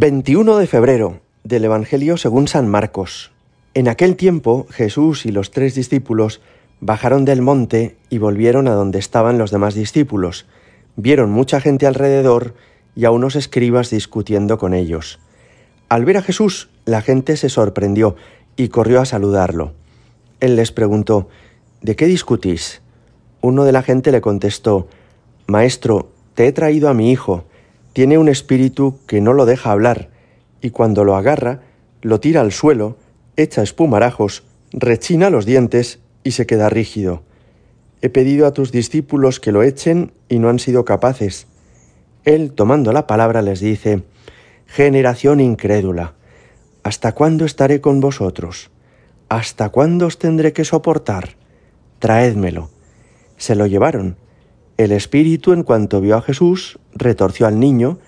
21 de febrero del Evangelio según San Marcos. En aquel tiempo Jesús y los tres discípulos bajaron del monte y volvieron a donde estaban los demás discípulos. Vieron mucha gente alrededor y a unos escribas discutiendo con ellos. Al ver a Jesús, la gente se sorprendió y corrió a saludarlo. Él les preguntó, ¿De qué discutís? Uno de la gente le contestó, Maestro, te he traído a mi hijo tiene un espíritu que no lo deja hablar, y cuando lo agarra, lo tira al suelo, echa espumarajos, rechina los dientes y se queda rígido. He pedido a tus discípulos que lo echen y no han sido capaces. Él, tomando la palabra, les dice, Generación incrédula, ¿hasta cuándo estaré con vosotros? ¿Hasta cuándo os tendré que soportar? Traédmelo. Se lo llevaron el espíritu, en cuanto vio a Jesús, retorció al niño,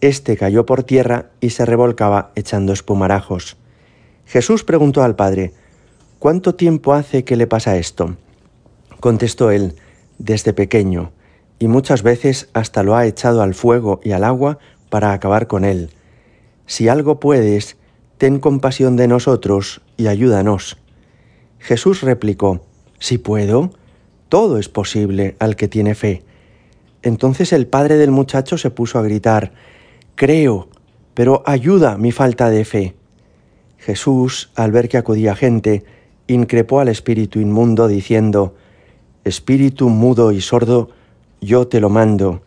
éste cayó por tierra y se revolcaba echando espumarajos. Jesús preguntó al padre, ¿Cuánto tiempo hace que le pasa esto? Contestó él, desde pequeño, y muchas veces hasta lo ha echado al fuego y al agua para acabar con él. Si algo puedes, ten compasión de nosotros y ayúdanos. Jesús replicó, Si puedo, todo es posible al que tiene fe. Entonces el padre del muchacho se puso a gritar, Creo, pero ayuda mi falta de fe. Jesús, al ver que acudía gente, increpó al espíritu inmundo, diciendo, Espíritu mudo y sordo, yo te lo mando,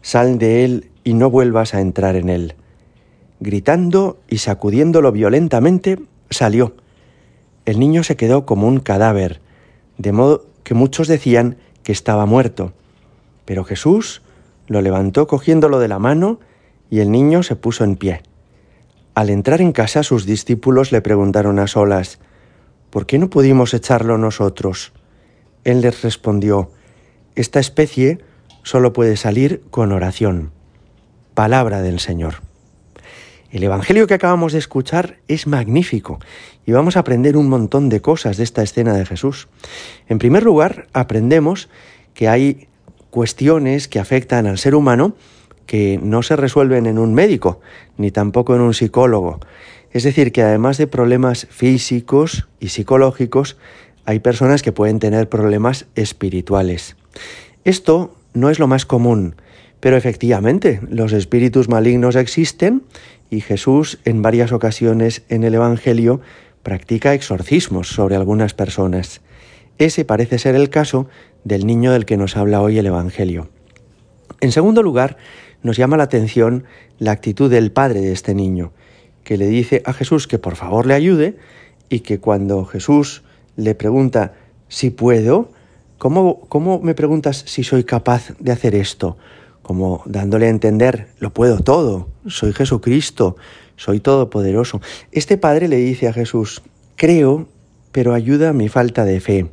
sal de él y no vuelvas a entrar en él. Gritando y sacudiéndolo violentamente, salió. El niño se quedó como un cadáver, de modo que muchos decían que estaba muerto. Pero Jesús lo levantó cogiéndolo de la mano y el niño se puso en pie. Al entrar en casa sus discípulos le preguntaron a solas, ¿por qué no pudimos echarlo nosotros? Él les respondió, esta especie solo puede salir con oración. Palabra del Señor. El Evangelio que acabamos de escuchar es magnífico y vamos a aprender un montón de cosas de esta escena de Jesús. En primer lugar, aprendemos que hay cuestiones que afectan al ser humano que no se resuelven en un médico, ni tampoco en un psicólogo. Es decir, que además de problemas físicos y psicológicos, hay personas que pueden tener problemas espirituales. Esto no es lo más común, pero efectivamente los espíritus malignos existen y Jesús en varias ocasiones en el Evangelio practica exorcismos sobre algunas personas. Ese parece ser el caso del niño del que nos habla hoy el Evangelio. En segundo lugar, nos llama la atención la actitud del padre de este niño, que le dice a Jesús que por favor le ayude y que cuando Jesús le pregunta si puedo, ¿cómo, cómo me preguntas si soy capaz de hacer esto? Como dándole a entender, lo puedo todo, soy Jesucristo, soy todopoderoso. Este padre le dice a Jesús, creo, pero ayuda a mi falta de fe.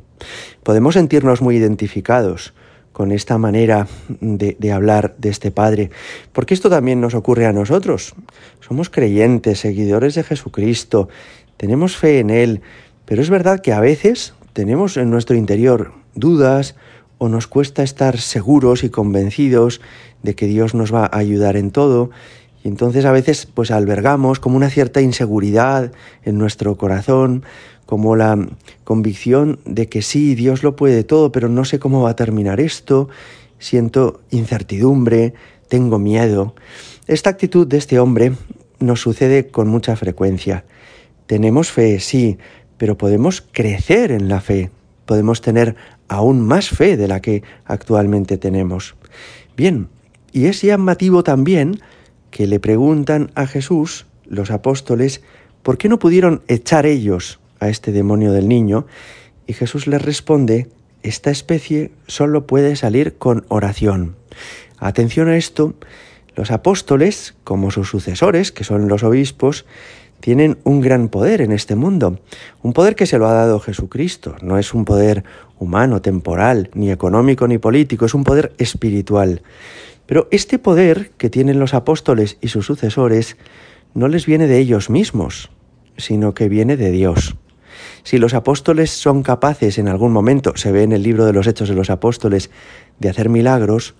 Podemos sentirnos muy identificados con esta manera de, de, hablar de este Padre, porque esto también nos ocurre a nosotros. Somos creyentes, seguidores de Jesucristo, tenemos fe en Él, pero es verdad que a veces tenemos en nuestro interior dudas, o nos cuesta estar seguros y convencidos de que Dios nos va a ayudar en todo. Y entonces a veces pues albergamos como una cierta inseguridad en nuestro corazón, como la convicción de que sí, Dios lo puede todo, pero no sé cómo va a terminar esto, siento incertidumbre, tengo miedo. Esta actitud de este hombre nos sucede con mucha frecuencia. Tenemos fe, sí, pero podemos crecer en la fe, podemos tener aún más fe de la que actualmente tenemos. Bien, y es llamativo también que le preguntan a Jesús, los apóstoles, ¿por qué no pudieron echar ellos a este demonio del niño? Y Jesús les responde, esta especie solo puede salir con oración. Atención a esto, los apóstoles, como sus sucesores, que son los obispos, tienen un gran poder en este mundo, un poder que se lo ha dado Jesucristo, no es un poder humano, temporal, ni económico, ni político, es un poder espiritual. Pero este poder que tienen los apóstoles y sus sucesores no les viene de ellos mismos, sino que viene de Dios. Si los apóstoles son capaces en algún momento, se ve en el libro de los Hechos de los Apóstoles, de hacer milagros,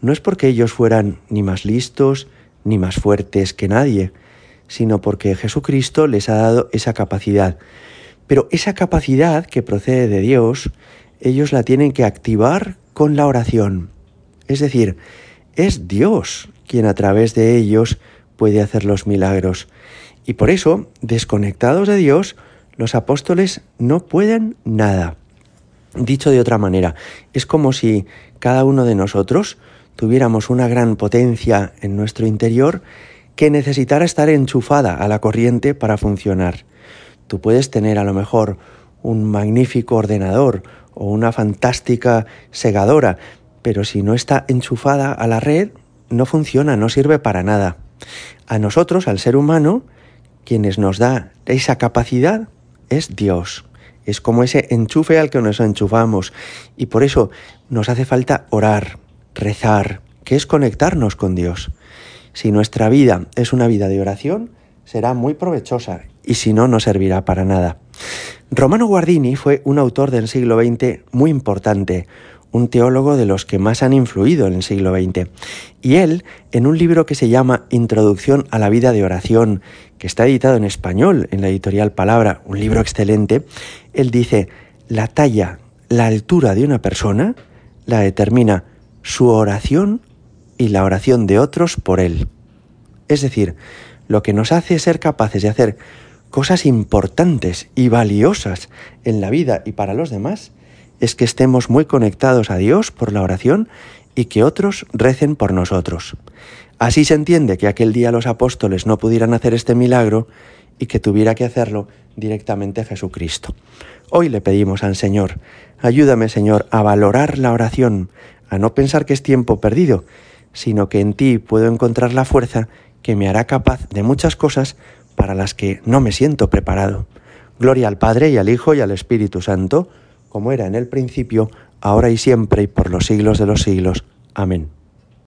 no es porque ellos fueran ni más listos ni más fuertes que nadie, sino porque Jesucristo les ha dado esa capacidad. Pero esa capacidad que procede de Dios, ellos la tienen que activar con la oración. Es decir, es Dios quien a través de ellos puede hacer los milagros. Y por eso, desconectados de Dios, los apóstoles no pueden nada. Dicho de otra manera, es como si cada uno de nosotros tuviéramos una gran potencia en nuestro interior que necesitara estar enchufada a la corriente para funcionar. Tú puedes tener a lo mejor un magnífico ordenador o una fantástica segadora, pero si no está enchufada a la red, no funciona, no sirve para nada. A nosotros, al ser humano, quienes nos da esa capacidad es Dios. Es como ese enchufe al que nos enchufamos. Y por eso nos hace falta orar, rezar, que es conectarnos con Dios. Si nuestra vida es una vida de oración, será muy provechosa y si no, no servirá para nada. Romano Guardini fue un autor del siglo XX muy importante, un teólogo de los que más han influido en el siglo XX. Y él, en un libro que se llama Introducción a la vida de oración, que está editado en español en la editorial Palabra, un libro excelente, él dice, la talla, la altura de una persona la determina su oración y la oración de otros por él. Es decir, lo que nos hace ser capaces de hacer cosas importantes y valiosas en la vida y para los demás es que estemos muy conectados a Dios por la oración y que otros recen por nosotros. Así se entiende que aquel día los apóstoles no pudieran hacer este milagro y que tuviera que hacerlo directamente Jesucristo. Hoy le pedimos al Señor, ayúdame Señor a valorar la oración, a no pensar que es tiempo perdido, sino que en ti puedo encontrar la fuerza que me hará capaz de muchas cosas para las que no me siento preparado. Gloria al Padre y al Hijo y al Espíritu Santo, como era en el principio, ahora y siempre y por los siglos de los siglos. Amén.